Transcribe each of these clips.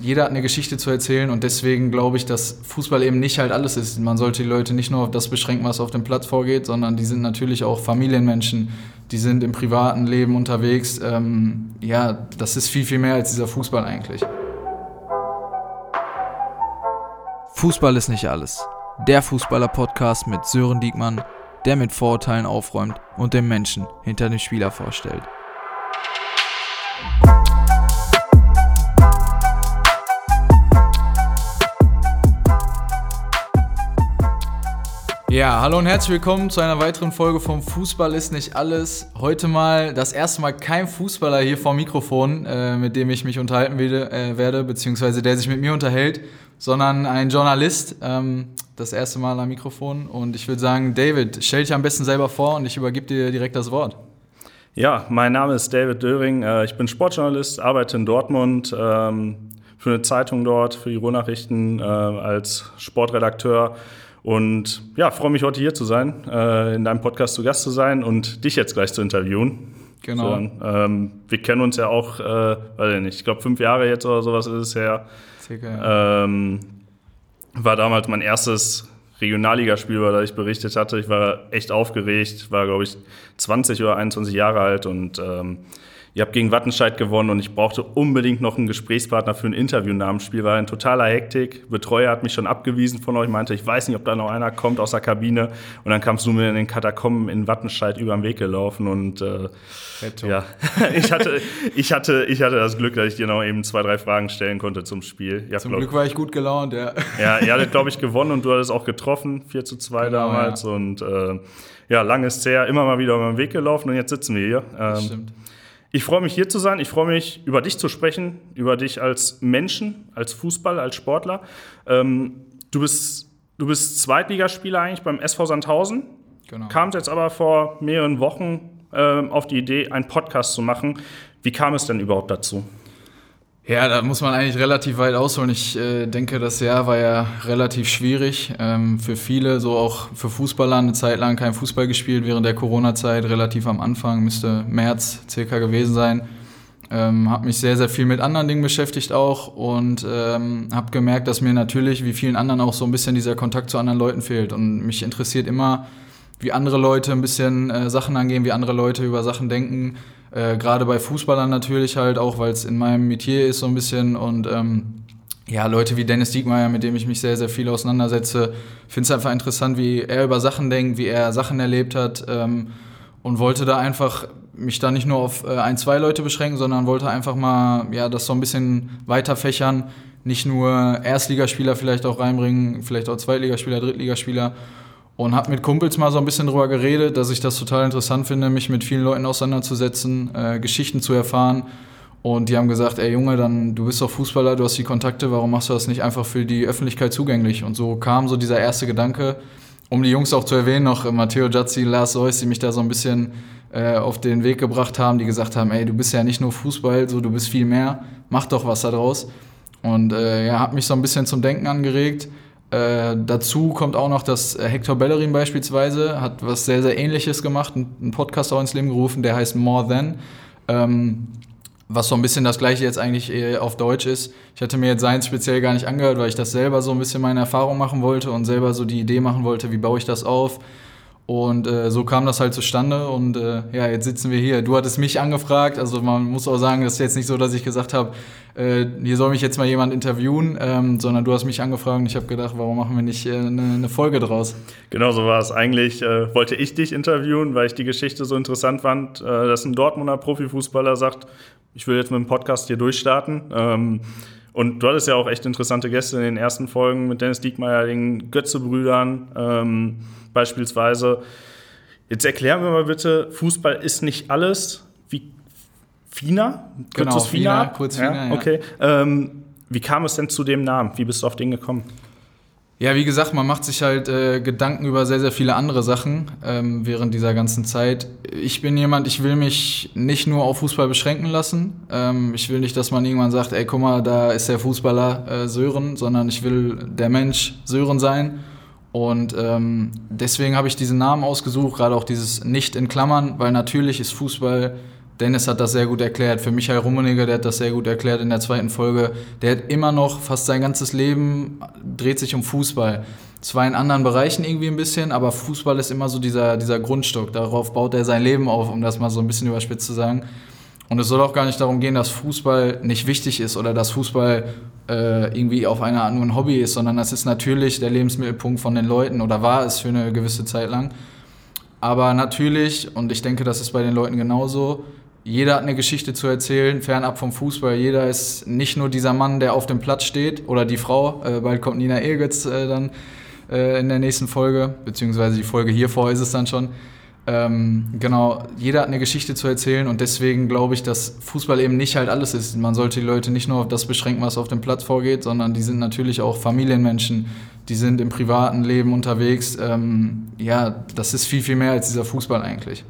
jeder hat eine Geschichte zu erzählen und deswegen glaube ich, dass Fußball eben nicht halt alles ist. Man sollte die Leute nicht nur auf das beschränken, was auf dem Platz vorgeht, sondern die sind natürlich auch Familienmenschen, die sind im privaten Leben unterwegs. Ähm, ja, das ist viel, viel mehr als dieser Fußball eigentlich. Fußball ist nicht alles. Der Fußballer-Podcast mit Sören Diekmann, der mit Vorurteilen aufräumt und den Menschen hinter dem Spieler vorstellt. Ja, hallo und herzlich willkommen zu einer weiteren Folge vom Fußball ist nicht alles. Heute mal das erste Mal kein Fußballer hier vor Mikrofon, äh, mit dem ich mich unterhalten werde, äh, werde, beziehungsweise der sich mit mir unterhält, sondern ein Journalist. Ähm, das erste Mal am Mikrofon. Und ich würde sagen, David, stell dich am besten selber vor und ich übergebe dir direkt das Wort. Ja, mein Name ist David Döring. Äh, ich bin Sportjournalist, arbeite in Dortmund ähm, für eine Zeitung dort, für die Ruhrnachrichten äh, als Sportredakteur und ja, freue mich heute hier zu sein, äh, in deinem Podcast zu Gast zu sein und dich jetzt gleich zu interviewen. Genau. So, ähm, wir kennen uns ja auch, äh, weiß ich nicht, ich glaube fünf Jahre jetzt oder sowas ist es her. Circa. Ähm, war damals mein erstes Regionalligaspiel, über das ich berichtet hatte. Ich war echt aufgeregt, war glaube ich 20 oder 21 Jahre alt und ähm, ihr habt gegen Wattenscheid gewonnen und ich brauchte unbedingt noch einen Gesprächspartner für ein Interview nach dem Spiel. War in totaler Hektik. Betreuer hat mich schon abgewiesen von euch, meinte, ich weiß nicht, ob da noch einer kommt aus der Kabine. Und dann kamst du mir in den Katakomben in Wattenscheid über den Weg gelaufen und äh, ja, ich hatte, ich, hatte, ich hatte das Glück, dass ich dir noch eben zwei, drei Fragen stellen konnte zum Spiel. Ja, zum glaub, Glück war ich gut gelaunt, ja. Ja, ihr hattet, glaube ich, gewonnen und du hattest auch getroffen, 4 zu 2 genau, damals. Ja. Und äh, ja, lang ist her, immer mal wieder über den Weg gelaufen und jetzt sitzen wir hier. Ähm, das stimmt. Ich freue mich hier zu sein. Ich freue mich, über dich zu sprechen, über dich als Menschen, als Fußballer, als Sportler. Ähm, du, bist, du bist Zweitligaspieler eigentlich beim SV Sandhausen. Genau. Kamst jetzt aber vor mehreren Wochen äh, auf die Idee, einen Podcast zu machen. Wie kam es denn überhaupt dazu? Ja, da muss man eigentlich relativ weit ausholen. Ich äh, denke, das Jahr war ja relativ schwierig ähm, für viele, so auch für Fußballer eine Zeit lang kein Fußball gespielt während der Corona-Zeit, relativ am Anfang, müsste März circa gewesen sein. Ähm, habe mich sehr, sehr viel mit anderen Dingen beschäftigt auch und ähm, habe gemerkt, dass mir natürlich, wie vielen anderen auch so ein bisschen dieser Kontakt zu anderen Leuten fehlt. Und mich interessiert immer, wie andere Leute ein bisschen äh, Sachen angehen, wie andere Leute über Sachen denken äh, Gerade bei Fußballern natürlich halt auch, weil es in meinem Metier ist so ein bisschen. Und ähm, ja, Leute wie Dennis Diekmeyer, mit dem ich mich sehr, sehr viel auseinandersetze, finde es einfach interessant, wie er über Sachen denkt, wie er Sachen erlebt hat ähm, und wollte da einfach mich da nicht nur auf äh, ein, zwei Leute beschränken, sondern wollte einfach mal ja, das so ein bisschen weiter fächern, nicht nur Erstligaspieler vielleicht auch reinbringen, vielleicht auch Zweitligaspieler, Drittligaspieler und habe mit Kumpels mal so ein bisschen drüber geredet, dass ich das total interessant finde, mich mit vielen Leuten auseinanderzusetzen, äh, Geschichten zu erfahren. Und die haben gesagt, ey Junge, dann du bist doch Fußballer, du hast die Kontakte, warum machst du das nicht einfach für die Öffentlichkeit zugänglich? Und so kam so dieser erste Gedanke, um die Jungs auch zu erwähnen, noch Matteo Giazzi, Lars Seuss, die mich da so ein bisschen äh, auf den Weg gebracht haben, die gesagt haben, ey, du bist ja nicht nur Fußball, so du bist viel mehr, mach doch was daraus. Und äh, ja, hat mich so ein bisschen zum Denken angeregt. Äh, dazu kommt auch noch, dass äh, Hector Bellerin beispielsweise hat was sehr, sehr ähnliches gemacht, einen Podcast auch ins Leben gerufen, der heißt More Than. Ähm, was so ein bisschen das gleiche jetzt eigentlich äh, auf Deutsch ist. Ich hatte mir jetzt seins speziell gar nicht angehört, weil ich das selber so ein bisschen meine Erfahrung machen wollte und selber so die Idee machen wollte, wie baue ich das auf, und äh, so kam das halt zustande und äh, ja, jetzt sitzen wir hier. Du hattest mich angefragt, also man muss auch sagen, das ist jetzt nicht so, dass ich gesagt habe, äh, hier soll mich jetzt mal jemand interviewen, ähm, sondern du hast mich angefragt und ich habe gedacht, warum machen wir nicht eine, äh, eine Folge draus? Genau so war es. Eigentlich äh, wollte ich dich interviewen, weil ich die Geschichte so interessant fand, äh, dass ein Dortmunder Profifußballer sagt, ich will jetzt mit dem Podcast hier durchstarten. Ähm, und du hattest ja auch echt interessante Gäste in den ersten Folgen mit Dennis Diekmeyer, den Götze-Brüdern. Ähm, beispielsweise. Jetzt erklären wir mal bitte, Fußball ist nicht alles. Wie Fina? Genau, Fina, Fina, kurz Fina, ja. Okay. Ähm, wie kam es denn zu dem Namen? Wie bist du auf den gekommen? Ja, wie gesagt, man macht sich halt äh, Gedanken über sehr, sehr viele andere Sachen ähm, während dieser ganzen Zeit. Ich bin jemand, ich will mich nicht nur auf Fußball beschränken lassen. Ähm, ich will nicht, dass man irgendwann sagt, ey, guck mal, da ist der Fußballer äh, Sören, sondern ich will der Mensch Sören sein. Und ähm, deswegen habe ich diesen Namen ausgesucht, gerade auch dieses Nicht in Klammern, weil natürlich ist Fußball Dennis hat das sehr gut erklärt. Für Michael Rummenigge, der hat das sehr gut erklärt in der zweiten Folge. Der hat immer noch fast sein ganzes Leben dreht sich um Fußball. Zwar in anderen Bereichen irgendwie ein bisschen, aber Fußball ist immer so dieser, dieser Grundstock. Darauf baut er sein Leben auf, um das mal so ein bisschen überspitzt zu sagen. Und es soll auch gar nicht darum gehen, dass Fußball nicht wichtig ist oder dass Fußball äh, irgendwie auf eine Art nur ein Hobby ist, sondern das ist natürlich der Lebensmittelpunkt von den Leuten oder war es für eine gewisse Zeit lang. Aber natürlich, und ich denke, das ist bei den Leuten genauso, jeder hat eine Geschichte zu erzählen, fernab vom Fußball. Jeder ist nicht nur dieser Mann, der auf dem Platz steht oder die Frau. Äh, bald kommt Nina Egitz äh, dann äh, in der nächsten Folge, beziehungsweise die Folge hier vor ist es dann schon. Ähm, genau, jeder hat eine Geschichte zu erzählen und deswegen glaube ich, dass Fußball eben nicht halt alles ist. Man sollte die Leute nicht nur auf das beschränken, was auf dem Platz vorgeht, sondern die sind natürlich auch Familienmenschen, die sind im privaten Leben unterwegs. Ähm, ja, das ist viel, viel mehr als dieser Fußball eigentlich.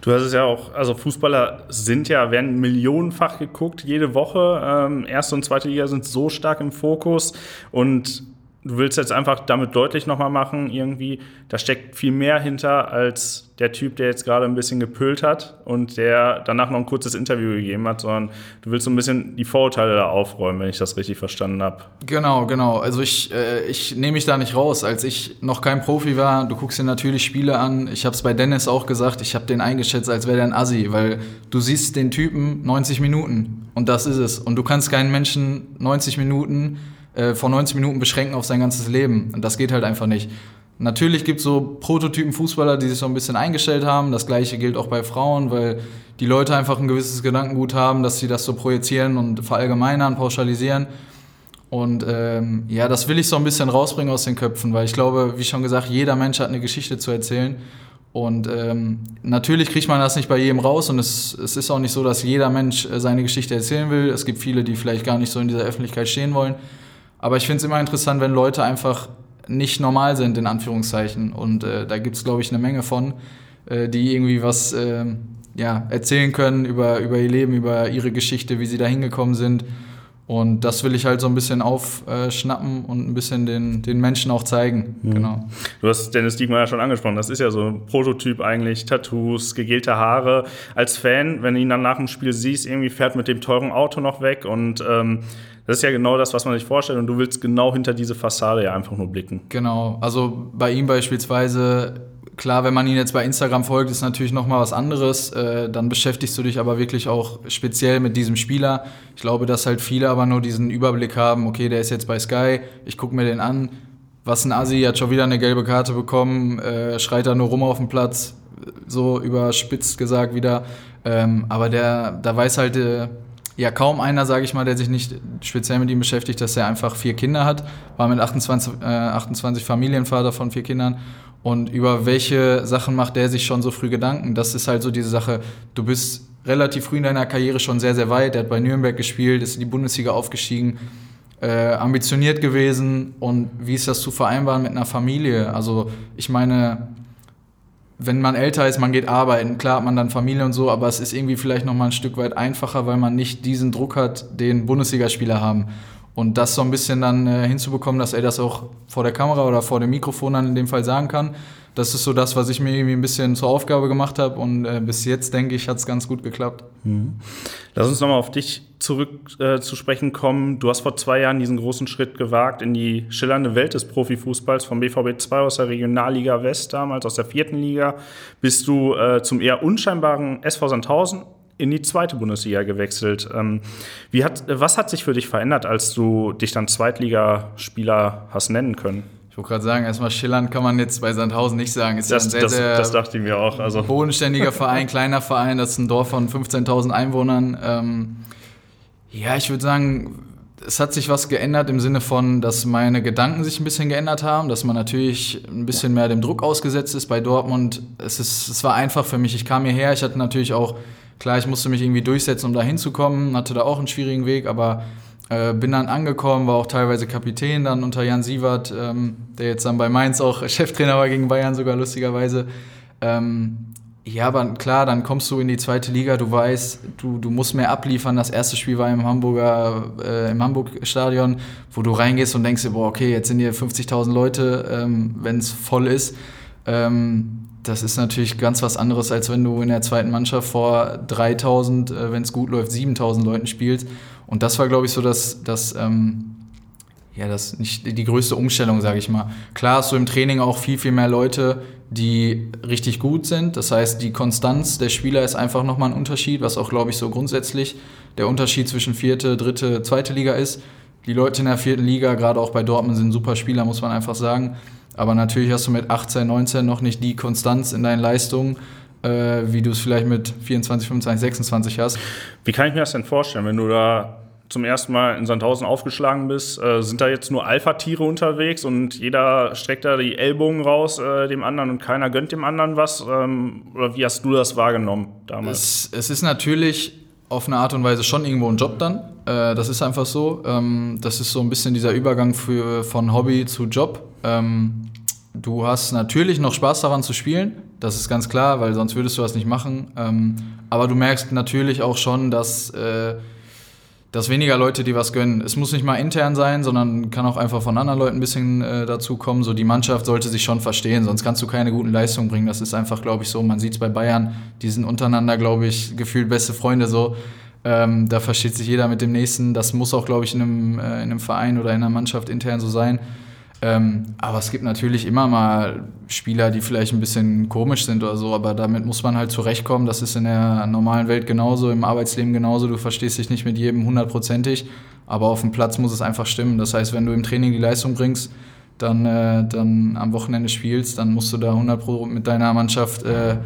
Du hast es ja auch, also Fußballer sind ja, werden millionenfach geguckt jede Woche. Ähm, erste und zweite Liga sind so stark im Fokus und du willst jetzt einfach damit deutlich nochmal machen, irgendwie, da steckt viel mehr hinter als der Typ, der jetzt gerade ein bisschen gepölt hat und der danach noch ein kurzes Interview gegeben hat, sondern du willst so ein bisschen die Vorurteile da aufräumen, wenn ich das richtig verstanden habe. Genau, genau. Also ich, äh, ich nehme mich da nicht raus. Als ich noch kein Profi war, du guckst dir natürlich Spiele an. Ich habe es bei Dennis auch gesagt, ich habe den eingeschätzt, als wäre der ein Assi, weil du siehst den Typen 90 Minuten und das ist es. Und du kannst keinen Menschen 90 Minuten äh, vor 90 Minuten beschränken auf sein ganzes Leben. Und das geht halt einfach nicht. Natürlich gibt es so Prototypen-Fußballer, die sich so ein bisschen eingestellt haben. Das gleiche gilt auch bei Frauen, weil die Leute einfach ein gewisses Gedankengut haben, dass sie das so projizieren und verallgemeinern, pauschalisieren. Und ähm, ja, das will ich so ein bisschen rausbringen aus den Köpfen, weil ich glaube, wie schon gesagt, jeder Mensch hat eine Geschichte zu erzählen. Und ähm, natürlich kriegt man das nicht bei jedem raus und es, es ist auch nicht so, dass jeder Mensch äh, seine Geschichte erzählen will. Es gibt viele, die vielleicht gar nicht so in dieser Öffentlichkeit stehen wollen. Aber ich finde es immer interessant, wenn Leute einfach nicht normal sind, in Anführungszeichen. Und äh, da gibt es, glaube ich, eine Menge von, äh, die irgendwie was äh, ja, erzählen können über, über ihr Leben, über ihre Geschichte, wie sie da hingekommen sind. Und das will ich halt so ein bisschen aufschnappen und ein bisschen den, den Menschen auch zeigen. Mhm. Genau. Du hast Dennis Diekmann ja schon angesprochen. Das ist ja so ein Prototyp eigentlich. Tattoos, gegelte Haare. Als Fan, wenn du ihn dann nach dem Spiel siehst, irgendwie fährt mit dem teuren Auto noch weg und ähm, das ist ja genau das, was man sich vorstellt und du willst genau hinter diese Fassade ja einfach nur blicken. Genau, also bei ihm beispielsweise, klar, wenn man ihn jetzt bei Instagram folgt, ist natürlich nochmal was anderes. Äh, dann beschäftigst du dich aber wirklich auch speziell mit diesem Spieler. Ich glaube, dass halt viele aber nur diesen Überblick haben, okay, der ist jetzt bei Sky, ich gucke mir den an. Was ein Asi, hat schon wieder eine gelbe Karte bekommen, äh, schreit da nur rum auf dem Platz, so überspitzt gesagt wieder. Ähm, aber der, da weiß halt äh, ja kaum einer, sage ich mal, der sich nicht speziell mit ihm beschäftigt, dass er einfach vier Kinder hat, war mit 28, äh, 28 Familienvater von vier Kindern. Und über welche Sachen macht der sich schon so früh Gedanken? Das ist halt so diese Sache, du bist relativ früh in deiner Karriere schon sehr, sehr weit. Er hat bei Nürnberg gespielt, ist in die Bundesliga aufgestiegen, äh, ambitioniert gewesen. Und wie ist das zu vereinbaren mit einer Familie? Also ich meine, wenn man älter ist, man geht arbeiten, klar hat man dann Familie und so, aber es ist irgendwie vielleicht noch mal ein Stück weit einfacher, weil man nicht diesen Druck hat, den Bundesligaspieler haben. Und das so ein bisschen dann äh, hinzubekommen, dass er das auch vor der Kamera oder vor dem Mikrofon dann in dem Fall sagen kann, das ist so das, was ich mir irgendwie ein bisschen zur Aufgabe gemacht habe. Und äh, bis jetzt, denke ich, hat es ganz gut geklappt. Mhm. Lass uns nochmal auf dich zurück äh, zu sprechen kommen. Du hast vor zwei Jahren diesen großen Schritt gewagt in die schillernde Welt des Profifußballs vom BVB 2 aus der Regionalliga West damals, aus der vierten Liga, bist du äh, zum eher unscheinbaren SV Sandhausen in die zweite Bundesliga gewechselt. Ähm, wie hat, was hat sich für dich verändert, als du dich dann Zweitligaspieler hast nennen können? Ich wollte gerade sagen, erstmal schillernd kann man jetzt bei Sandhausen nicht sagen. Ist das, ja sehr, das, sehr das dachte ich mir auch. Also. Bodenständiger Verein, kleiner Verein, das ist ein Dorf von 15.000 Einwohnern. Ähm, ja, ich würde sagen, es hat sich was geändert im Sinne von, dass meine Gedanken sich ein bisschen geändert haben, dass man natürlich ein bisschen mehr dem Druck ausgesetzt ist bei Dortmund. Es, ist, es war einfach für mich. Ich kam hierher, ich hatte natürlich auch, klar, ich musste mich irgendwie durchsetzen, um da hinzukommen, hatte da auch einen schwierigen Weg, aber äh, bin dann angekommen, war auch teilweise Kapitän dann unter Jan Sievert, ähm, der jetzt dann bei Mainz auch Cheftrainer war gegen Bayern sogar lustigerweise. Ähm, ja, aber klar, dann kommst du in die zweite Liga, du weißt, du, du musst mehr abliefern. Das erste Spiel war im Hamburger, äh, im Hamburg-Stadion, wo du reingehst und denkst dir, boah, okay, jetzt sind hier 50.000 Leute, ähm, wenn es voll ist. Ähm, das ist natürlich ganz was anderes, als wenn du in der zweiten Mannschaft vor 3000, äh, wenn es gut läuft, 7000 Leuten spielst. Und das war, glaube ich, so das, das, ähm, ja, das nicht die größte Umstellung, sage ich mal. Klar hast du im Training auch viel, viel mehr Leute, die richtig gut sind. Das heißt, die Konstanz der Spieler ist einfach nochmal ein Unterschied, was auch, glaube ich, so grundsätzlich der Unterschied zwischen vierte, dritte, zweite Liga ist. Die Leute in der vierten Liga, gerade auch bei Dortmund, sind super Spieler, muss man einfach sagen. Aber natürlich hast du mit 18, 19 noch nicht die Konstanz in deinen Leistungen, äh, wie du es vielleicht mit 24, 25, 26 hast. Wie kann ich mir das denn vorstellen, wenn du da zum ersten Mal in Sandhausen aufgeschlagen bist, äh, sind da jetzt nur Alpha-Tiere unterwegs und jeder streckt da die Ellbogen raus äh, dem anderen und keiner gönnt dem anderen was? Ähm, oder wie hast du das wahrgenommen damals? Es, es, ist natürlich auf eine Art und Weise schon irgendwo ein Job dann. Äh, das ist einfach so. Ähm, das ist so ein bisschen dieser Übergang für, von Hobby zu Job. Ähm, du hast natürlich noch Spaß daran zu spielen, das ist ganz klar, weil sonst würdest du das nicht machen. Ähm, aber du merkst natürlich auch schon, dass, äh, dass weniger Leute dir was gönnen. Es muss nicht mal intern sein, sondern kann auch einfach von anderen Leuten ein bisschen äh, dazu kommen. So die Mannschaft sollte sich schon verstehen, sonst kannst du keine guten Leistungen bringen. Das ist einfach, glaube ich, so. Man sieht es bei Bayern, die sind untereinander, glaube ich, gefühlt beste Freunde so. Ähm, da versteht sich jeder mit dem Nächsten. Das muss auch, glaube ich, in einem, äh, in einem Verein oder in einer Mannschaft intern so sein. Ähm, aber es gibt natürlich immer mal Spieler, die vielleicht ein bisschen komisch sind oder so, aber damit muss man halt zurechtkommen. Das ist in der normalen Welt genauso, im Arbeitsleben genauso. Du verstehst dich nicht mit jedem hundertprozentig, aber auf dem Platz muss es einfach stimmen. Das heißt, wenn du im Training die Leistung bringst, dann, äh, dann am Wochenende spielst, dann musst du da 100 Pro mit deiner Mannschaft äh,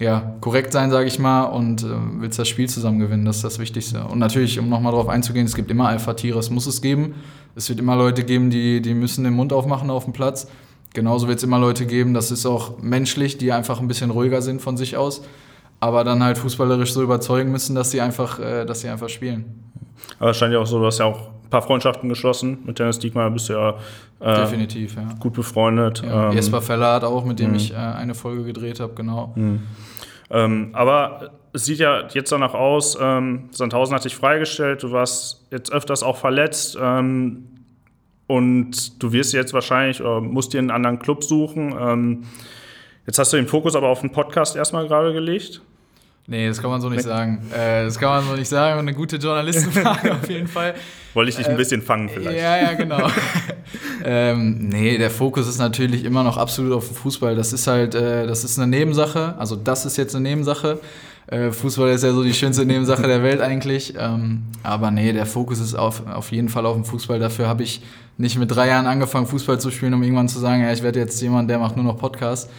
ja, korrekt sein, sage ich mal, und äh, willst das Spiel zusammen gewinnen. Das ist das Wichtigste. Und natürlich, um nochmal darauf einzugehen, es gibt immer Alpha-Tiere, es muss es geben. Es wird immer Leute geben, die, die müssen den Mund aufmachen auf dem Platz. Genauso wird es immer Leute geben, das ist auch menschlich, die einfach ein bisschen ruhiger sind von sich aus, aber dann halt fußballerisch so überzeugen müssen, dass sie einfach, äh, dass sie einfach spielen. Aber es scheint ja auch so, du hast ja auch ein paar Freundschaften geschlossen. Mit Dennis Diekmann bist du ja, äh, Definitiv, ja. gut befreundet. Ja, ähm, Jesper Feller hat auch, mit dem mh. ich äh, eine Folge gedreht habe, genau. Mhm. Ähm, aber es sieht ja jetzt danach aus, ähm, Sandhausen hat dich freigestellt, du warst jetzt öfters auch verletzt ähm, und du wirst jetzt wahrscheinlich oder musst dir einen anderen Club suchen. Ähm, jetzt hast du den Fokus aber auf den Podcast erstmal gerade gelegt. Nee, das kann man so nicht sagen. Äh, das kann man so nicht sagen. Eine gute Journalistenfrage auf jeden Fall. Wollte ich dich ein äh, bisschen fangen vielleicht. Ja, ja, genau. ähm, nee, der Fokus ist natürlich immer noch absolut auf dem Fußball. Das ist halt, äh, das ist eine Nebensache. Also das ist jetzt eine Nebensache. Äh, Fußball ist ja so die schönste Nebensache der Welt eigentlich. Ähm, aber nee, der Fokus ist auf, auf jeden Fall auf dem Fußball. Dafür habe ich nicht mit drei Jahren angefangen, Fußball zu spielen, um irgendwann zu sagen, ja, ich werde jetzt jemand, der macht nur noch Podcasts.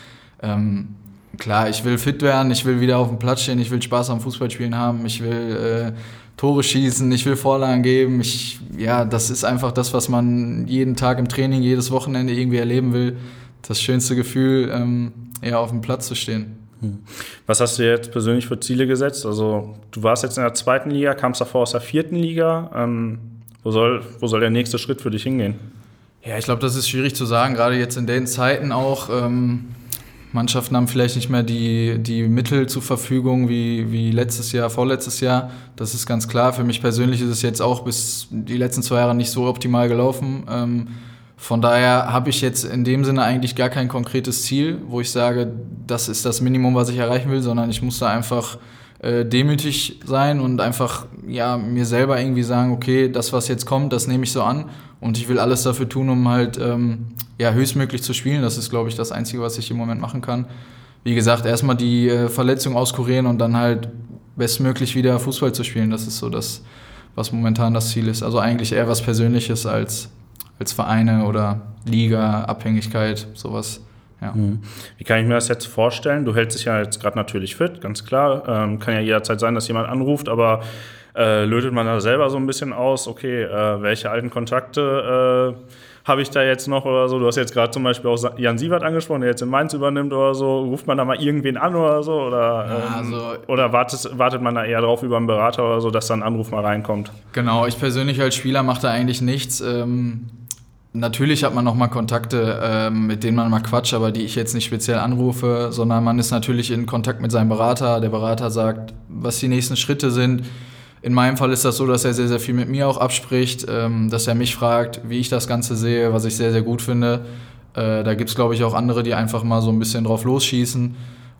Ähm, klar, ich will fit werden, ich will wieder auf dem Platz stehen, ich will Spaß am Fußballspielen haben, ich will äh, Tore schießen, ich will Vorlagen geben. Ich, ja, das ist einfach das, was man jeden Tag im Training, jedes Wochenende irgendwie erleben will. Das schönste Gefühl, ähm, ja, auf dem Platz zu stehen. Hm. Was hast du jetzt persönlich für Ziele gesetzt? Also, du warst jetzt in der zweiten Liga, kamst davor aus der vierten Liga. Ähm, wo, soll, wo soll der nächste Schritt für dich hingehen? Ja, ich glaube, das ist schwierig zu sagen, gerade jetzt in den Zeiten auch. Ähm, Mannschaften haben vielleicht nicht mehr die, die Mittel zur Verfügung wie, wie letztes Jahr, vorletztes Jahr. Das ist ganz klar. Für mich persönlich ist es jetzt auch bis die letzten zwei Jahre nicht so optimal gelaufen. Ähm, von daher habe ich jetzt in dem Sinne eigentlich gar kein konkretes Ziel, wo ich sage, das ist das Minimum, was ich erreichen will, sondern ich muss da einfach äh, demütig sein und einfach ja, mir selber irgendwie sagen, okay, das, was jetzt kommt, das nehme ich so an und ich will alles dafür tun, um halt ähm, ja, höchstmöglich zu spielen. Das ist, glaube ich, das Einzige, was ich im Moment machen kann. Wie gesagt, erstmal die äh, Verletzung auskurieren und dann halt bestmöglich wieder Fußball zu spielen. Das ist so das, was momentan das Ziel ist. Also eigentlich eher was Persönliches als, als Vereine oder Liga, Abhängigkeit, sowas. Ja. Mhm. Wie kann ich mir das jetzt vorstellen? Du hältst dich ja jetzt gerade natürlich fit, ganz klar. Ähm, kann ja jederzeit sein, dass jemand anruft, aber äh, lötet man da selber so ein bisschen aus, okay, äh, welche alten Kontakte äh, habe ich da jetzt noch oder so? Du hast jetzt gerade zum Beispiel auch Jan Sievert angesprochen, der jetzt in Mainz übernimmt oder so. Ruft man da mal irgendwen an oder so? Oder, ähm, also, oder wartet, wartet man da eher drauf über einen Berater oder so, dass dann ein Anruf mal reinkommt? Genau, ich persönlich als Spieler mache da eigentlich nichts. Ähm Natürlich hat man noch mal Kontakte, ähm, mit denen man mal quatscht, aber die ich jetzt nicht speziell anrufe, sondern man ist natürlich in Kontakt mit seinem Berater. Der Berater sagt, was die nächsten Schritte sind. In meinem Fall ist das so, dass er sehr, sehr viel mit mir auch abspricht, ähm, dass er mich fragt, wie ich das Ganze sehe, was ich sehr, sehr gut finde. Äh, da gibt es, glaube ich, auch andere, die einfach mal so ein bisschen drauf losschießen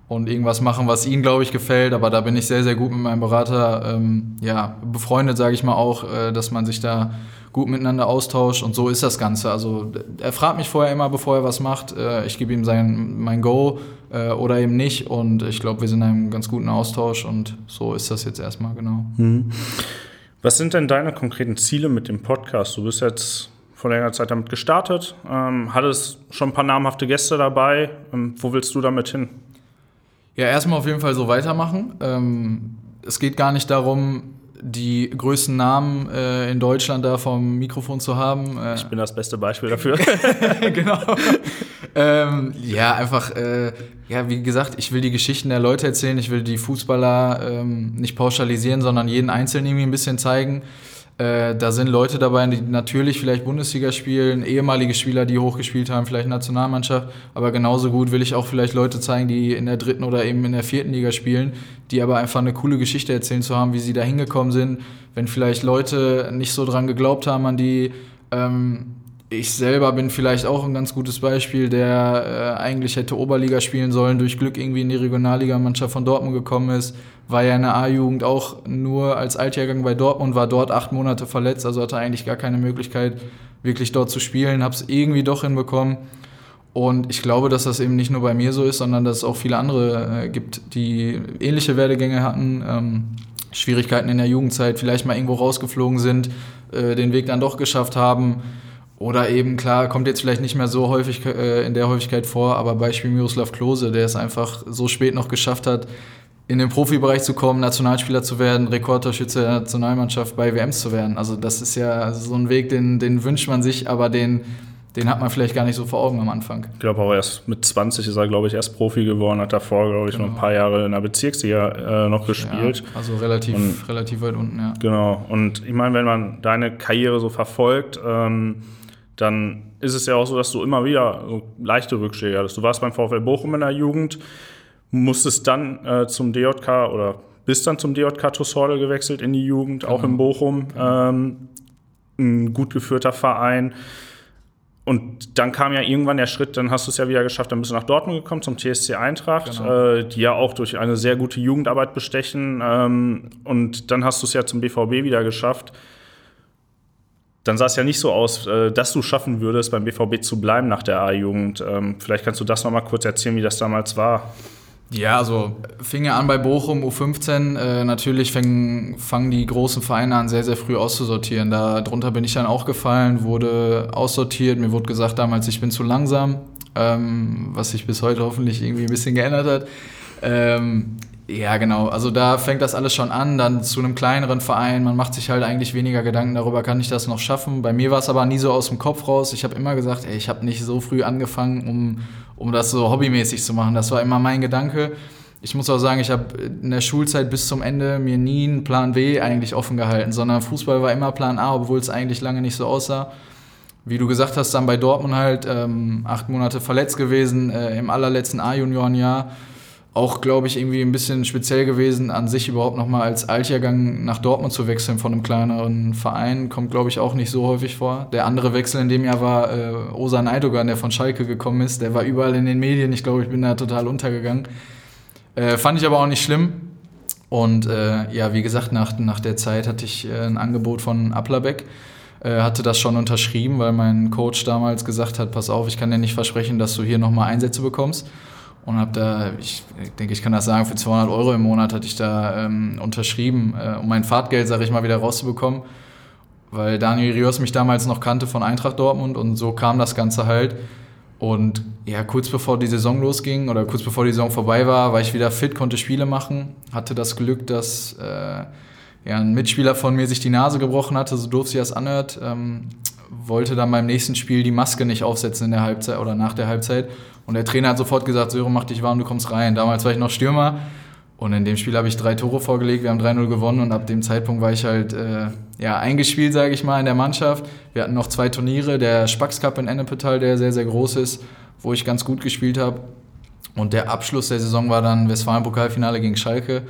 und irgendwas machen, was ihnen, glaube ich, gefällt. Aber da bin ich sehr, sehr gut mit meinem Berater ähm, ja, befreundet, sage ich mal auch, äh, dass man sich da gut miteinander austauscht und so ist das Ganze. Also er fragt mich vorher immer, bevor er was macht. Äh, ich gebe ihm sein, mein Go äh, oder eben nicht und ich glaube, wir sind in einem ganz guten Austausch und so ist das jetzt erstmal, genau. Mhm. Was sind denn deine konkreten Ziele mit dem Podcast? Du bist jetzt vor längerer Zeit damit gestartet, ähm, hattest schon ein paar namhafte Gäste dabei. Ähm, wo willst du damit hin? Ja, erstmal auf jeden Fall so weitermachen. Ähm, es geht gar nicht darum, die größten Namen äh, in Deutschland da vom Mikrofon zu haben. Äh, ich bin das beste Beispiel dafür. genau. ähm, ja, einfach, äh, ja, wie gesagt, ich will die Geschichten der Leute erzählen, ich will die Fußballer ähm, nicht pauschalisieren, sondern jeden Einzelnen irgendwie ein bisschen zeigen. Äh, da sind Leute dabei, die natürlich vielleicht Bundesliga spielen, ehemalige Spieler, die hochgespielt haben, vielleicht Nationalmannschaft, aber genauso gut will ich auch vielleicht Leute zeigen, die in der dritten oder eben in der vierten Liga spielen, die aber einfach eine coole Geschichte erzählen zu haben, wie sie da hingekommen sind, wenn vielleicht Leute nicht so dran geglaubt haben an die. Ähm, ich selber bin vielleicht auch ein ganz gutes Beispiel, der äh, eigentlich hätte Oberliga spielen sollen, durch Glück irgendwie in die Regionalligamannschaft von Dortmund gekommen ist, war ja in der A-Jugend auch nur als Altjahrgang bei Dortmund, war dort acht Monate verletzt, also hatte eigentlich gar keine Möglichkeit, wirklich dort zu spielen, habe es irgendwie doch hinbekommen. Und ich glaube, dass das eben nicht nur bei mir so ist, sondern dass es auch viele andere äh, gibt, die ähnliche Werdegänge hatten, ähm, Schwierigkeiten in der Jugendzeit, vielleicht mal irgendwo rausgeflogen sind, äh, den Weg dann doch geschafft haben oder eben, klar, kommt jetzt vielleicht nicht mehr so häufig äh, in der Häufigkeit vor, aber Beispiel Miroslav Klose, der es einfach so spät noch geschafft hat, in den Profibereich zu kommen, Nationalspieler zu werden, Rekordtorschütze der Nationalmannschaft bei WMs zu werden. Also das ist ja so ein Weg, den, den wünscht man sich, aber den, den hat man vielleicht gar nicht so vor Augen am Anfang. Ich glaube auch erst mit 20 ist er, glaube ich, erst Profi geworden, hat davor, glaube ich, genau. noch ein paar Jahre in der Bezirksliga äh, noch gespielt. Ja, also relativ, und, relativ weit unten, ja. Genau. Und ich meine, wenn man deine Karriere so verfolgt, ähm, dann ist es ja auch so, dass du immer wieder so leichte Rückschläge hattest. Du warst beim VfL Bochum in der Jugend, musstest dann äh, zum DJK oder bist dann zum DJK Tussorde gewechselt in die Jugend, genau. auch in Bochum. Ähm, ein gut geführter Verein. Und dann kam ja irgendwann der Schritt, dann hast du es ja wieder geschafft, dann bist du nach Dortmund gekommen zum TSC Eintracht, genau. äh, die ja auch durch eine sehr gute Jugendarbeit bestechen. Ähm, und dann hast du es ja zum BVB wieder geschafft dann sah es ja nicht so aus, äh, dass du schaffen würdest, beim BVB zu bleiben nach der A-Jugend. Ähm, vielleicht kannst du das noch mal kurz erzählen, wie das damals war. Ja, also fing ja an bei Bochum U15. Äh, natürlich fangen, fangen die großen Vereine an, sehr, sehr früh auszusortieren. Darunter bin ich dann auch gefallen, wurde aussortiert. Mir wurde gesagt damals, ich bin zu langsam, ähm, was sich bis heute hoffentlich irgendwie ein bisschen geändert hat. Ähm, ja, genau. Also da fängt das alles schon an, dann zu einem kleineren Verein. Man macht sich halt eigentlich weniger Gedanken darüber, kann ich das noch schaffen. Bei mir war es aber nie so aus dem Kopf raus. Ich habe immer gesagt, ey, ich habe nicht so früh angefangen, um, um das so hobbymäßig zu machen. Das war immer mein Gedanke. Ich muss auch sagen, ich habe in der Schulzeit bis zum Ende mir nie einen Plan B eigentlich offen gehalten, sondern Fußball war immer Plan A, obwohl es eigentlich lange nicht so aussah. Wie du gesagt hast, dann bei Dortmund halt ähm, acht Monate verletzt gewesen, äh, im allerletzten A-Juniorenjahr. Auch, glaube ich, irgendwie ein bisschen speziell gewesen, an sich überhaupt nochmal als Altjahrgang nach Dortmund zu wechseln von einem kleineren Verein. Kommt, glaube ich, auch nicht so häufig vor. Der andere Wechsel in dem Jahr war äh, Osan Eidogan, der von Schalke gekommen ist. Der war überall in den Medien. Ich glaube, ich bin da total untergegangen. Äh, fand ich aber auch nicht schlimm. Und äh, ja, wie gesagt, nach, nach der Zeit hatte ich äh, ein Angebot von Applerbeck äh, hatte das schon unterschrieben, weil mein Coach damals gesagt hat, pass auf, ich kann dir nicht versprechen, dass du hier nochmal Einsätze bekommst und habe da, ich denke, ich kann das sagen, für 200 Euro im Monat hatte ich da ähm, unterschrieben, äh, um mein Fahrtgeld, sage ich mal, wieder rauszubekommen, weil Daniel Rios mich damals noch kannte von Eintracht Dortmund und so kam das Ganze halt. Und ja, kurz bevor die Saison losging oder kurz bevor die Saison vorbei war, war ich wieder fit, konnte Spiele machen, hatte das Glück, dass äh, ja, ein Mitspieler von mir sich die Nase gebrochen hatte, so doof sie das anhört, ähm, wollte dann beim nächsten Spiel die Maske nicht aufsetzen in der Halbzeit oder nach der Halbzeit und der Trainer hat sofort gesagt, Sören, mach dich warm, du kommst rein. Damals war ich noch Stürmer und in dem Spiel habe ich drei Tore vorgelegt, wir haben 3-0 gewonnen und ab dem Zeitpunkt war ich halt äh, ja, eingespielt, sage ich mal, in der Mannschaft. Wir hatten noch zwei Turniere, der Spax Cup in Ennepetal, der sehr, sehr groß ist, wo ich ganz gut gespielt habe. Und der Abschluss der Saison war dann Westfalen-Pokalfinale gegen Schalke.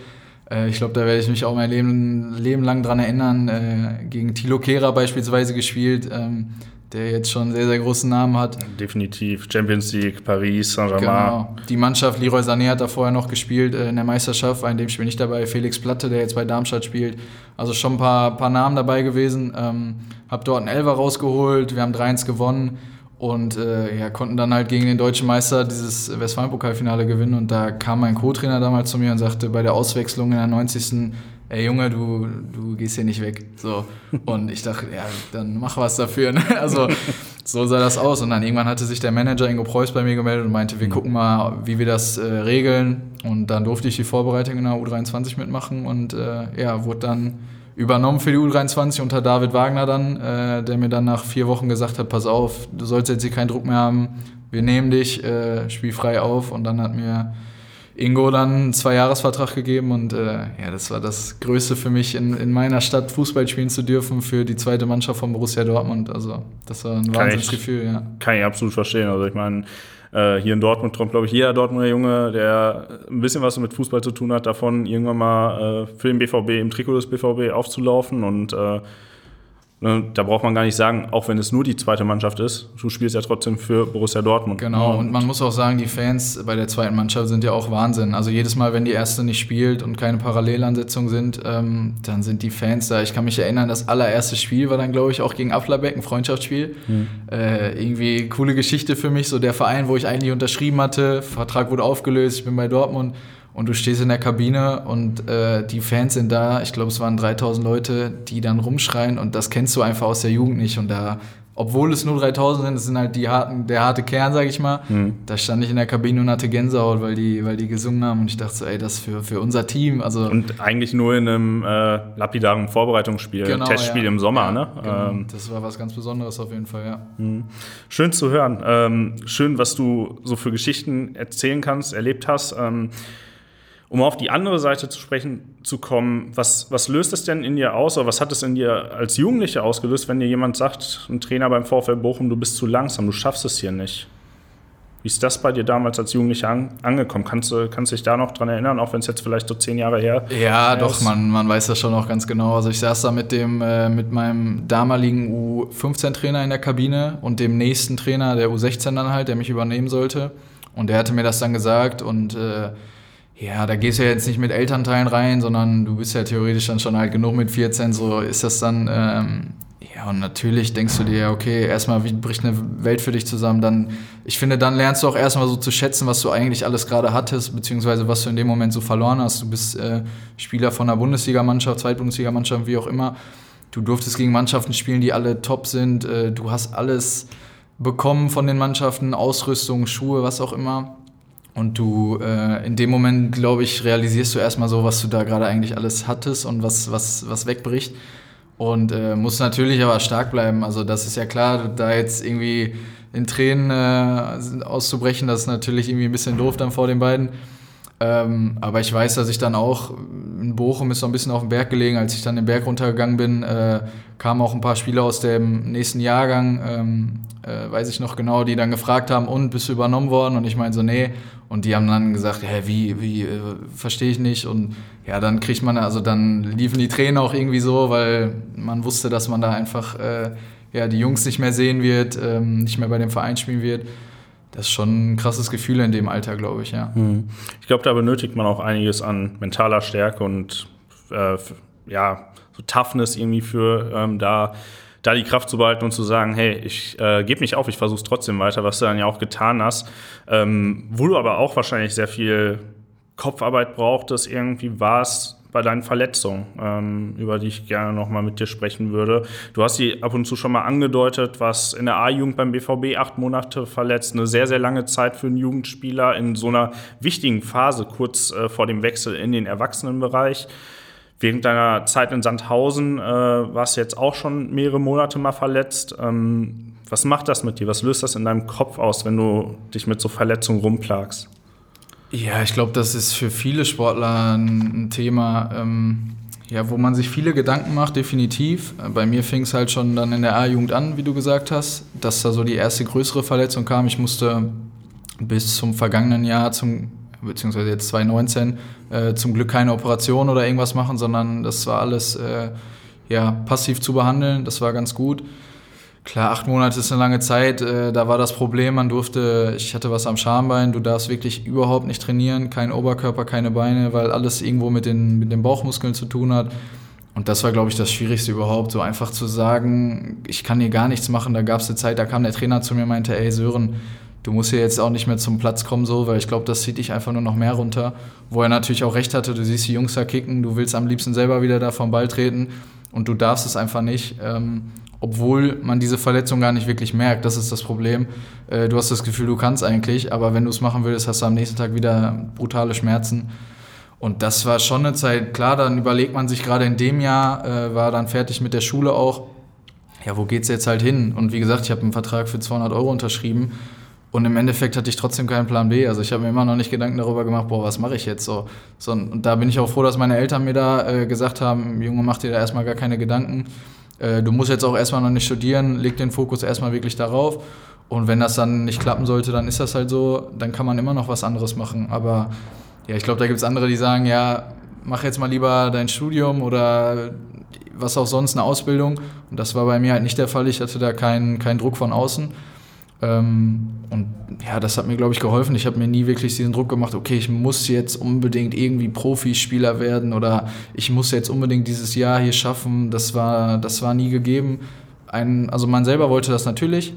Äh, ich glaube, da werde ich mich auch mein Leben, Leben lang dran erinnern. Äh, gegen Thilo Kehrer beispielsweise gespielt. Ähm, der jetzt schon einen sehr, sehr großen Namen hat. Definitiv. Champions League, Paris, Saint-Germain. Genau. Die Mannschaft, Leroy Sané hat da vorher noch gespielt äh, in der Meisterschaft, in dem Spiel nicht dabei. Felix Platte, der jetzt bei Darmstadt spielt. Also schon ein paar, paar Namen dabei gewesen. Ähm, hab dort einen Elfer rausgeholt, wir haben 3-1 gewonnen und äh, ja, konnten dann halt gegen den deutschen Meister dieses Westfalen-Pokalfinale gewinnen. Und da kam mein Co-Trainer damals zu mir und sagte bei der Auswechslung in der 90 ey Junge, du, du gehst hier nicht weg. So. Und ich dachte, ja, dann mach was dafür. Ne? Also so sah das aus. Und dann irgendwann hatte sich der Manager Ingo Preuß bei mir gemeldet und meinte, wir mhm. gucken mal, wie wir das äh, regeln. Und dann durfte ich die Vorbereitung in der U23 mitmachen und äh, ja, wurde dann übernommen für die U23 unter David Wagner dann, äh, der mir dann nach vier Wochen gesagt hat, pass auf, du sollst jetzt hier keinen Druck mehr haben, wir nehmen dich, äh, spiel frei auf. Und dann hat mir Ingo dann einen Zweijahresvertrag gegeben und äh, ja, das war das Größte für mich, in, in meiner Stadt Fußball spielen zu dürfen für die zweite Mannschaft von Borussia Dortmund. Also das war ein Wahnsinnsgefühl, ja. Kann ich absolut verstehen. Also ich meine, äh, hier in Dortmund träumt, glaube ich, jeder Dortmunder Junge, der ein bisschen was mit Fußball zu tun hat, davon irgendwann mal äh, für den BVB im Trikot des BVB aufzulaufen und äh, da braucht man gar nicht sagen, auch wenn es nur die zweite Mannschaft ist, du spielst ja trotzdem für Borussia Dortmund. Genau, und man muss auch sagen, die Fans bei der zweiten Mannschaft sind ja auch Wahnsinn. Also jedes Mal, wenn die erste nicht spielt und keine Parallelansetzungen sind, ähm, dann sind die Fans da. Ich kann mich erinnern, das allererste Spiel war dann, glaube ich, auch gegen Afflerbeck, ein Freundschaftsspiel. Mhm. Äh, irgendwie coole Geschichte für mich, so der Verein, wo ich eigentlich unterschrieben hatte, Vertrag wurde aufgelöst, ich bin bei Dortmund und du stehst in der Kabine und äh, die Fans sind da, ich glaube es waren 3000 Leute, die dann rumschreien und das kennst du einfach aus der Jugend nicht und da, obwohl es nur 3000 sind, das sind halt die harten, der harte Kern, sag ich mal, mhm. da stand ich in der Kabine und hatte Gänsehaut, weil die, weil die gesungen haben und ich dachte so, ey, das für, für unser Team, also... Und eigentlich nur in einem äh, lapidaren Vorbereitungsspiel, genau, Testspiel ja. im Sommer, ja, ne? Genau. Ähm, das war was ganz Besonderes auf jeden Fall, ja. Mhm. Schön zu hören, ähm, schön, was du so für Geschichten erzählen kannst, erlebt hast, ähm, um auf die andere Seite zu sprechen zu kommen, was, was löst es denn in dir aus oder was hat es in dir als Jugendliche ausgelöst, wenn dir jemand sagt, ein Trainer beim VfL Bochum, du bist zu langsam, du schaffst es hier nicht? Wie ist das bei dir damals als Jugendlicher an, angekommen? Kannst du kannst dich da noch dran erinnern, auch wenn es jetzt vielleicht so zehn Jahre her ist? Ja, doch, man, man weiß das schon noch ganz genau. Also ich saß da mit dem äh, mit meinem damaligen U15-Trainer in der Kabine und dem nächsten Trainer, der U16 dann halt, der mich übernehmen sollte. Und der hatte mir das dann gesagt und äh, ja, da gehst du ja jetzt nicht mit Elternteilen rein, sondern du bist ja theoretisch dann schon halt genug mit 14, so ist das dann, ähm, ja, und natürlich denkst du dir, okay, erstmal, bricht eine Welt für dich zusammen, dann, ich finde, dann lernst du auch erstmal so zu schätzen, was du eigentlich alles gerade hattest, beziehungsweise was du in dem Moment so verloren hast. Du bist äh, Spieler von einer Bundesligamannschaft, Zweitbundesligamannschaft, wie auch immer. Du durftest gegen Mannschaften spielen, die alle top sind. Äh, du hast alles bekommen von den Mannschaften, Ausrüstung, Schuhe, was auch immer. Und du, äh, in dem Moment, glaube ich, realisierst du erstmal so, was du da gerade eigentlich alles hattest und was, was, was wegbricht. Und äh, musst natürlich aber stark bleiben. Also, das ist ja klar, da jetzt irgendwie in Tränen äh, auszubrechen, das ist natürlich irgendwie ein bisschen doof dann vor den beiden. Ähm, aber ich weiß, dass ich dann auch, in Bochum ist so ein bisschen auf dem Berg gelegen, als ich dann den Berg runtergegangen bin, äh, kamen auch ein paar Spieler aus dem nächsten Jahrgang, ähm, äh, weiß ich noch genau, die dann gefragt haben, und bist du übernommen worden? Und ich meine so, nee. Und die haben dann gesagt, hä, wie, wie, äh, verstehe ich nicht. Und ja, dann kriegt man, also dann liefen die Tränen auch irgendwie so, weil man wusste, dass man da einfach äh, ja, die Jungs nicht mehr sehen wird, ähm, nicht mehr bei dem Verein spielen wird das ist schon ein krasses Gefühl in dem Alter, glaube ich, ja. Mhm. Ich glaube, da benötigt man auch einiges an mentaler Stärke und äh, ja, so Toughness irgendwie für ähm, da, da die Kraft zu behalten und zu sagen, hey, ich äh, gebe nicht auf, ich versuche trotzdem weiter, was du dann ja auch getan hast. Ähm, wo du aber auch wahrscheinlich sehr viel Kopfarbeit brauchtest, irgendwie war es bei deinen Verletzungen, ähm, über die ich gerne nochmal mit dir sprechen würde. Du hast sie ab und zu schon mal angedeutet, was in der A-Jugend beim BVB acht Monate verletzt, eine sehr, sehr lange Zeit für einen Jugendspieler in so einer wichtigen Phase, kurz äh, vor dem Wechsel in den Erwachsenenbereich. Während deiner Zeit in Sandhausen äh, warst du jetzt auch schon mehrere Monate mal verletzt. Ähm, was macht das mit dir? Was löst das in deinem Kopf aus, wenn du dich mit so Verletzungen rumplagst? Ja, ich glaube, das ist für viele Sportler ein, Thema, ähm, ja, wo man sich viele Gedanken macht, definitiv. Bei mir fing es halt schon dann in der A-Jugend an, wie du gesagt hast, dass da so die erste größere Verletzung kam. Ich musste bis zum vergangenen Jahr, zum, beziehungsweise jetzt 2019, äh, zum Glück keine Operation oder irgendwas machen, sondern das war alles äh, ja, passiv zu behandeln. Das war ganz gut. Klar, acht Monate ist eine lange Zeit. Äh, da war das Problem, man durfte, ich hatte was am Schambein, du darfst wirklich überhaupt nicht trainieren, kein Oberkörper, keine Beine, weil alles irgendwo mit den, mit den Bauchmuskeln zu tun hat. Und das war, glaube ich, das Schwierigste überhaupt, so einfach zu sagen, ich kann hier gar nichts machen. Da gab es eine Zeit, da kam der Trainer zu mir und meinte, ey Sören, du musst hier jetzt auch nicht mehr zum Platz kommen, so, weil ich glaube, das zieht dich einfach nur noch mehr runter. Wo er natürlich auch recht hatte, du siehst die Jungs da kicken, du willst am liebsten selber wieder da vom Ball treten und du darfst es einfach nicht. Ähm, obwohl man diese Verletzung gar nicht wirklich merkt. Das ist das Problem. Äh, du hast das Gefühl, du kannst eigentlich, aber wenn du es machen willst, hast du am nächsten Tag wieder brutale Schmerzen. Und das war schon eine Zeit, klar, dann überlegt man sich gerade in dem Jahr, äh, war dann fertig mit der Schule auch, ja, wo geht's jetzt halt hin? Und wie gesagt, ich habe einen Vertrag für 200 Euro unterschrieben und im Endeffekt hatte ich trotzdem keinen Plan B. Also ich habe mir immer noch nicht Gedanken darüber gemacht, boah, was mache ich jetzt so. so. Und da bin ich auch froh, dass meine Eltern mir da äh, gesagt haben, Junge, mach dir da erstmal gar keine Gedanken. Äh, du musst jetzt auch erstmal noch nicht studieren, leg den Fokus erstmal wirklich darauf. Und wenn das dann nicht klappen sollte, dann ist das halt so, dann kann man immer noch was anderes machen. Aber ja, ich glaube, da gibt es andere, die sagen, ja, mach jetzt mal lieber dein Studium oder was auch sonst, eine Ausbildung. Und das war bei mir halt nicht der Fall. Ich hatte da keinen keinen Druck von außen. Ähm, und ja, das hat mir, glaube ich, geholfen. Ich habe mir nie wirklich diesen Druck gemacht, okay, ich muss jetzt unbedingt irgendwie Profispieler werden oder ich muss jetzt unbedingt dieses Jahr hier schaffen. Das war, das war nie gegeben. Ein, also man selber wollte das natürlich,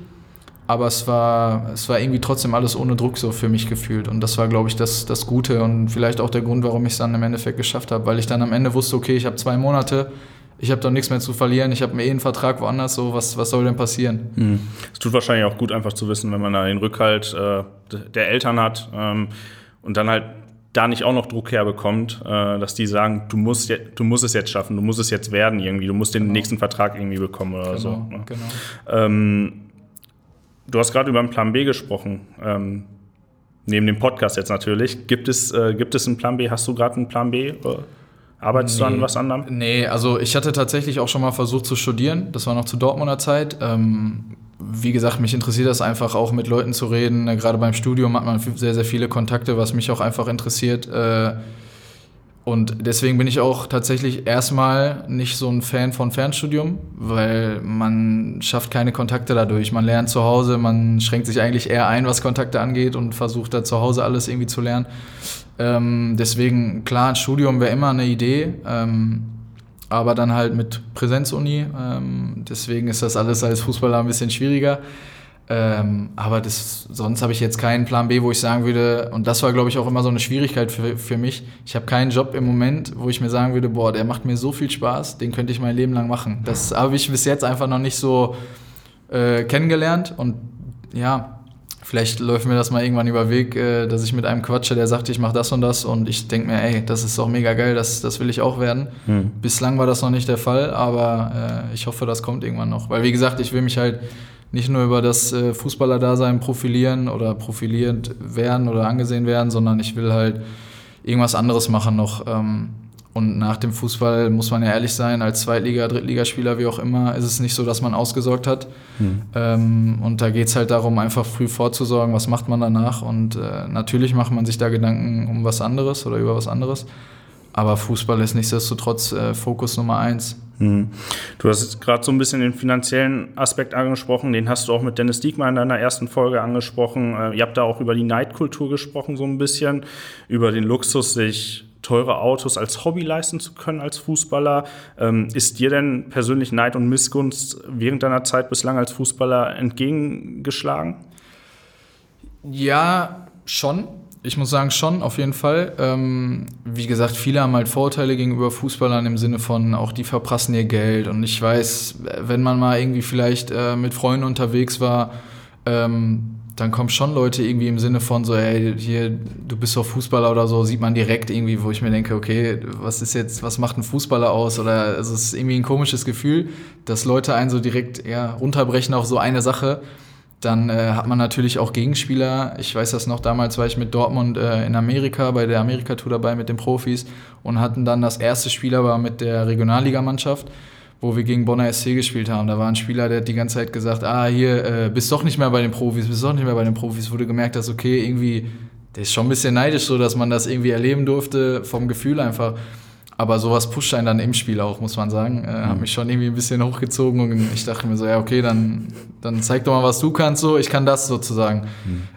aber es war, es war irgendwie trotzdem alles ohne Druck so für mich gefühlt. Und das war, glaube ich, das, das Gute und vielleicht auch der Grund, warum ich es dann im Endeffekt geschafft habe, weil ich dann am Ende wusste, okay, ich habe zwei Monate, ich habe doch nichts mehr zu verlieren, ich habe mir eh einen Vertrag woanders, so was, was soll denn passieren? Hm. Es tut wahrscheinlich auch gut, einfach zu wissen, wenn man da den Rückhalt äh, der Eltern hat ähm, und dann halt da nicht auch noch Druck herbekommt, äh, dass die sagen, du musst, du musst es jetzt schaffen, du musst es jetzt werden irgendwie, du musst den genau. nächsten Vertrag irgendwie bekommen oder genau, so. Ne? Genau. Ähm, Du hast gerade über einen Plan B gesprochen. Ähm, neben dem Podcast jetzt natürlich. Gibt es, äh, gibt es einen Plan B? Hast du gerade einen Plan B? Arbeitest nee, du an was anderem? Nee, also ich hatte tatsächlich auch schon mal versucht zu studieren. Das war noch zu Dortmunder Zeit. Ähm, wie gesagt, mich interessiert das einfach auch mit Leuten zu reden. Gerade beim Studium hat man sehr, sehr viele Kontakte, was mich auch einfach interessiert. Äh, und deswegen bin ich auch tatsächlich erstmal nicht so ein Fan von Fernstudium, weil man schafft keine Kontakte dadurch. Man lernt zu Hause, man schränkt sich eigentlich eher ein, was Kontakte angeht und versucht da zu Hause alles irgendwie zu lernen. Ähm, deswegen, klar, ein Studium wäre immer eine Idee, ähm, aber dann halt mit Präsenzuni. Ähm, deswegen ist das alles als Fußballer ein bisschen schwieriger. Ähm, aber das, sonst habe ich jetzt keinen Plan B, wo ich sagen würde, und das war, glaube ich, auch immer so eine Schwierigkeit für, für mich. Ich habe keinen Job im Moment, wo ich mir sagen würde, boah, der macht mir so viel Spaß, den könnte ich mein Leben lang machen. Das habe ich bis jetzt einfach noch nicht so äh, kennengelernt. Und ja, vielleicht läuft mir das mal irgendwann über Weg, äh, dass ich mit einem quatsche, der sagt, ich mache das und das. Und ich denke mir, ey, das ist doch mega geil, das, das will ich auch werden. Hm. Bislang war das noch nicht der Fall, aber äh, ich hoffe, das kommt irgendwann noch. Weil, wie gesagt, ich will mich halt nicht nur über das äh, Fußballerdasein profilieren oder profiliert werden oder angesehen werden, sondern ich will halt irgendwas anderes machen noch. Ähm, und nach dem Fußball muss man ja ehrlich sein, als Zweitliga-, Drittligaspieler, wie auch immer, ist es nicht so, dass man ausgesorgt hat. Hm. Ähm, und da geht es halt darum, einfach früh vorzusorgen, was macht man danach. Und äh, natürlich macht man sich da Gedanken um was anderes oder über was anderes. Aber Fußball ist nichtsdestotrotz äh, Fokus Nummer eins. Mhm. Du hast gerade so ein bisschen den finanziellen Aspekt angesprochen, den hast du auch mit Dennis Diekmann in deiner ersten Folge angesprochen. Äh, ihr habt da auch über die Neidkultur gesprochen, so ein bisschen, über den Luxus, sich teure Autos als Hobby leisten zu können als Fußballer. Ähm, ist dir denn persönlich Neid und Missgunst während deiner Zeit bislang als Fußballer entgegengeschlagen? Ja, schon. Ich muss sagen, schon, auf jeden Fall. Ähm, wie gesagt, viele haben halt Vorteile gegenüber Fußballern im Sinne von, auch die verprassen ihr Geld. Und ich weiß, wenn man mal irgendwie vielleicht äh, mit Freunden unterwegs war, ähm, dann kommen schon Leute irgendwie im Sinne von so, ey, hier, du bist doch Fußballer oder so, sieht man direkt irgendwie, wo ich mir denke, okay, was ist jetzt, was macht ein Fußballer aus? Oder es ist irgendwie ein komisches Gefühl, dass Leute einen so direkt ja, runterbrechen auf so eine Sache. Dann äh, hat man natürlich auch Gegenspieler. Ich weiß das noch, damals war ich mit Dortmund äh, in Amerika bei der Amerika-Tour dabei mit den Profis und hatten dann das erste Spiel aber mit der Regionalligamannschaft, wo wir gegen Bonner SC gespielt haben. Da war ein Spieler, der hat die ganze Zeit gesagt, ah, hier, äh, bist doch nicht mehr bei den Profis, bist doch nicht mehr bei den Profis. Wurde gemerkt, dass, okay, irgendwie, der ist schon ein bisschen neidisch so, dass man das irgendwie erleben durfte, vom Gefühl einfach. Aber sowas pusht einen dann im Spiel auch, muss man sagen. Äh, Hat mich schon irgendwie ein bisschen hochgezogen und ich dachte mir so, ja, okay, dann, dann zeig doch mal, was du kannst, so, ich kann das sozusagen.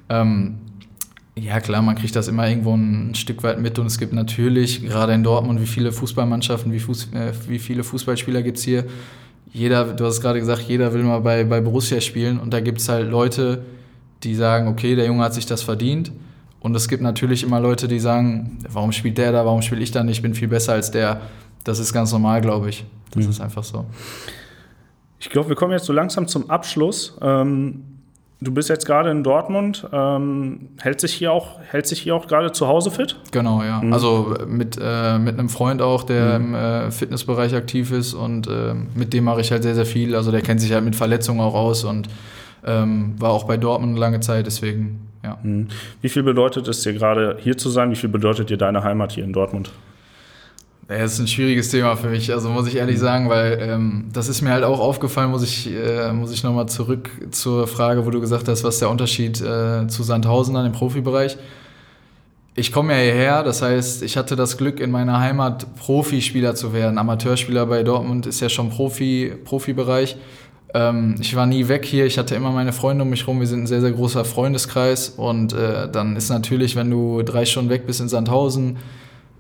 Ähm, ja, klar, man kriegt das immer irgendwo ein, Stück weit mit und es gibt natürlich, gerade in Dortmund, wie viele Fußballmannschaften, wie, Fuß, äh, wie viele Fußballspieler gibt es hier. Jeder, du hast gerade gesagt, jeder will mal bei, bei Borussia spielen und da gibt es halt Leute, die sagen, okay, der Junge hat sich das verdient. Und es gibt natürlich immer Leute, die sagen, warum spielt der da, warum spiele ich da nicht, ich bin viel besser als der. Das ist ganz normal, glaube ich. Das ist einfach so. Ich glaube, wir kommen jetzt so langsam zum Abschluss. Ähm, du bist jetzt gerade in Dortmund. Ähm, hält sich hier auch, hält sich hier auch gerade zu Hause fit? Genau, ja. Also mit, äh, mit einem Freund auch, der im äh, Fitnessbereich aktiv ist und äh, mit dem mache ich halt sehr, sehr viel. Also der kennt sich halt mit Verletzungen auch aus und ähm, war auch bei Dortmund eine lange Zeit, deswegen, ja. Wie viel bedeutet es dir gerade hier zu sein? Wie viel bedeutet dir deine Heimat hier in Dortmund? Das ist ein schwieriges Thema für mich, also muss ich ehrlich sagen, weil ähm, das ist mir halt auch aufgefallen, muss ich, äh, muss ich nochmal zurück zur Frage, wo du gesagt hast, was ist der Unterschied äh, zu Sandhausen dann im Profibereich. Ich komme ja hierher, das heißt, ich hatte das Glück, in meiner Heimat Profispieler zu werden. Amateurspieler bei Dortmund ist ja schon Profi, Profibereich. Ähm, ich war nie weg hier, ich hatte immer meine Freunde um mich rum. Wir sind ein sehr, sehr großer Freundeskreis. Und äh, dann ist natürlich, wenn du drei Stunden weg bist in Sandhausen,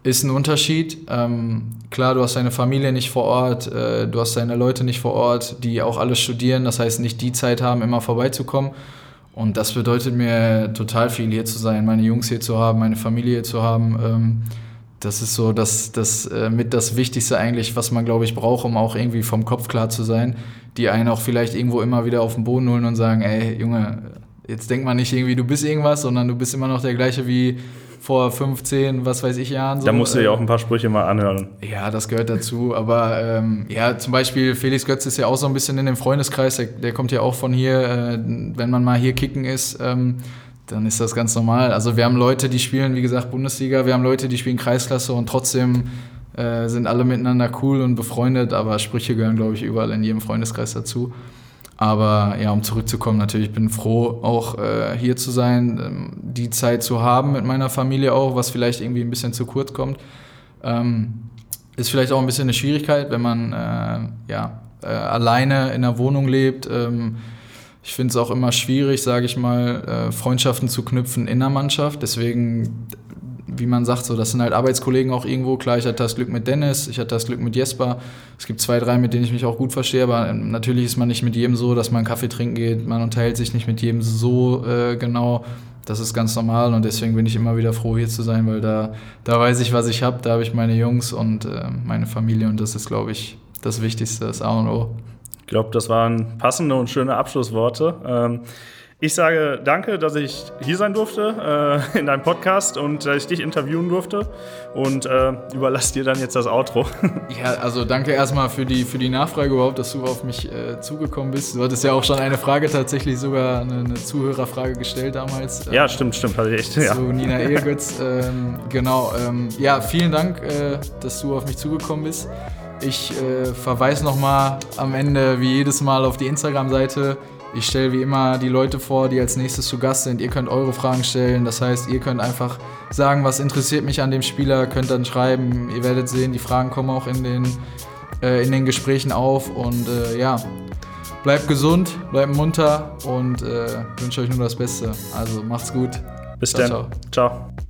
ist ein Unterschied. Ähm, klar, du hast deine Familie nicht vor Ort, äh, du hast deine Leute nicht vor Ort, die auch alle studieren, das heißt nicht die Zeit haben, immer vorbeizukommen. Und das bedeutet mir total viel, hier zu sein, meine Jungs hier zu haben, meine Familie hier zu haben. Ähm, das ist so das, das äh, mit das Wichtigste eigentlich, was man, glaube ich, braucht, um auch irgendwie vom Kopf klar zu sein, die einen auch vielleicht irgendwo immer wieder auf den Boden holen und sagen, ey, Junge, jetzt denk mal nicht irgendwie, du bist irgendwas, sondern du bist immer noch der gleiche wie vor 15, was weiß ich Jahren. So. Da musst du ja auch ein paar Sprüche mal anhören. ja, das gehört dazu. Aber ähm, ja, zum Beispiel Felix Götz ist ja auch so ein bisschen in dem Freundeskreis. Der, der kommt ja auch von hier. Äh, wenn man mal hier kicken ist, ähm, dann ist das ganz normal. Also wir haben Leute, die spielen, wie gesagt, Bundesliga. Wir haben Leute, die spielen Kreisklasse und trotzdem äh, sind alle miteinander cool und befreundet. Aber Sprüche gehören, glaube ich, überall in jedem Freundeskreis dazu. Aber ja, um zurückzukommen, natürlich bin froh, auch äh, hier zu sein, ähm, die Zeit zu haben mit meiner Familie auch, was vielleicht irgendwie ein bisschen zu kurz kommt. Ähm, ist vielleicht auch ein bisschen eine Schwierigkeit, wenn man äh, ja, äh, alleine in einer Wohnung lebt. Ähm, ich finde es auch immer schwierig, sage ich mal, äh, Freundschaften zu knüpfen in der Mannschaft. Deswegen, wie man sagt, so, das sind halt Arbeitskollegen auch irgendwo. Klar, ich hatte das Glück mit Dennis, ich hatte das Glück mit Jesper. Es gibt zwei, drei, mit denen ich mich auch gut verstehe, aber ähm, natürlich ist man nicht mit jedem so, dass man Kaffee trinken geht. Man unterhält sich nicht mit jedem so äh, genau. Das ist ganz normal und deswegen bin ich immer wieder froh, hier zu sein, weil da, da weiß ich, was ich habe. Da habe ich meine Jungs und äh, meine Familie und das ist, glaube ich, das Wichtigste, das A und O. Ich glaube, das waren passende und schöne Abschlussworte. Ähm, ich sage danke, dass ich hier sein durfte äh, in deinem Podcast und dass ich dich interviewen durfte und äh, überlasse dir dann jetzt das Outro. Ja, also danke erstmal für die, für die Nachfrage überhaupt, dass du auf mich äh, zugekommen bist. Du hattest ja auch schon eine Frage, tatsächlich sogar eine, eine Zuhörerfrage gestellt damals. äh, ja, stimmt, stimmt, hatte ich echt. Ja. Zu Nina Ehrgötz. ähm, genau. Ähm, ja, vielen Dank, äh, dass du auf mich zugekommen bist. Ich äh, verweise nochmal am Ende, wie jedes Mal, auf die Instagram-Seite. Ich stelle wie immer die Leute vor, die als nächstes zu Gast sind. Ihr könnt eure Fragen stellen. Das heißt, ihr könnt einfach sagen, was interessiert mich an dem Spieler, könnt dann schreiben. Ihr werdet sehen, die Fragen kommen auch in den, äh, in den Gesprächen auf. Und äh, ja, bleibt gesund, bleibt munter und äh, wünsche euch nur das Beste. Also macht's gut. Bis Ciao, dann. ciao. ciao.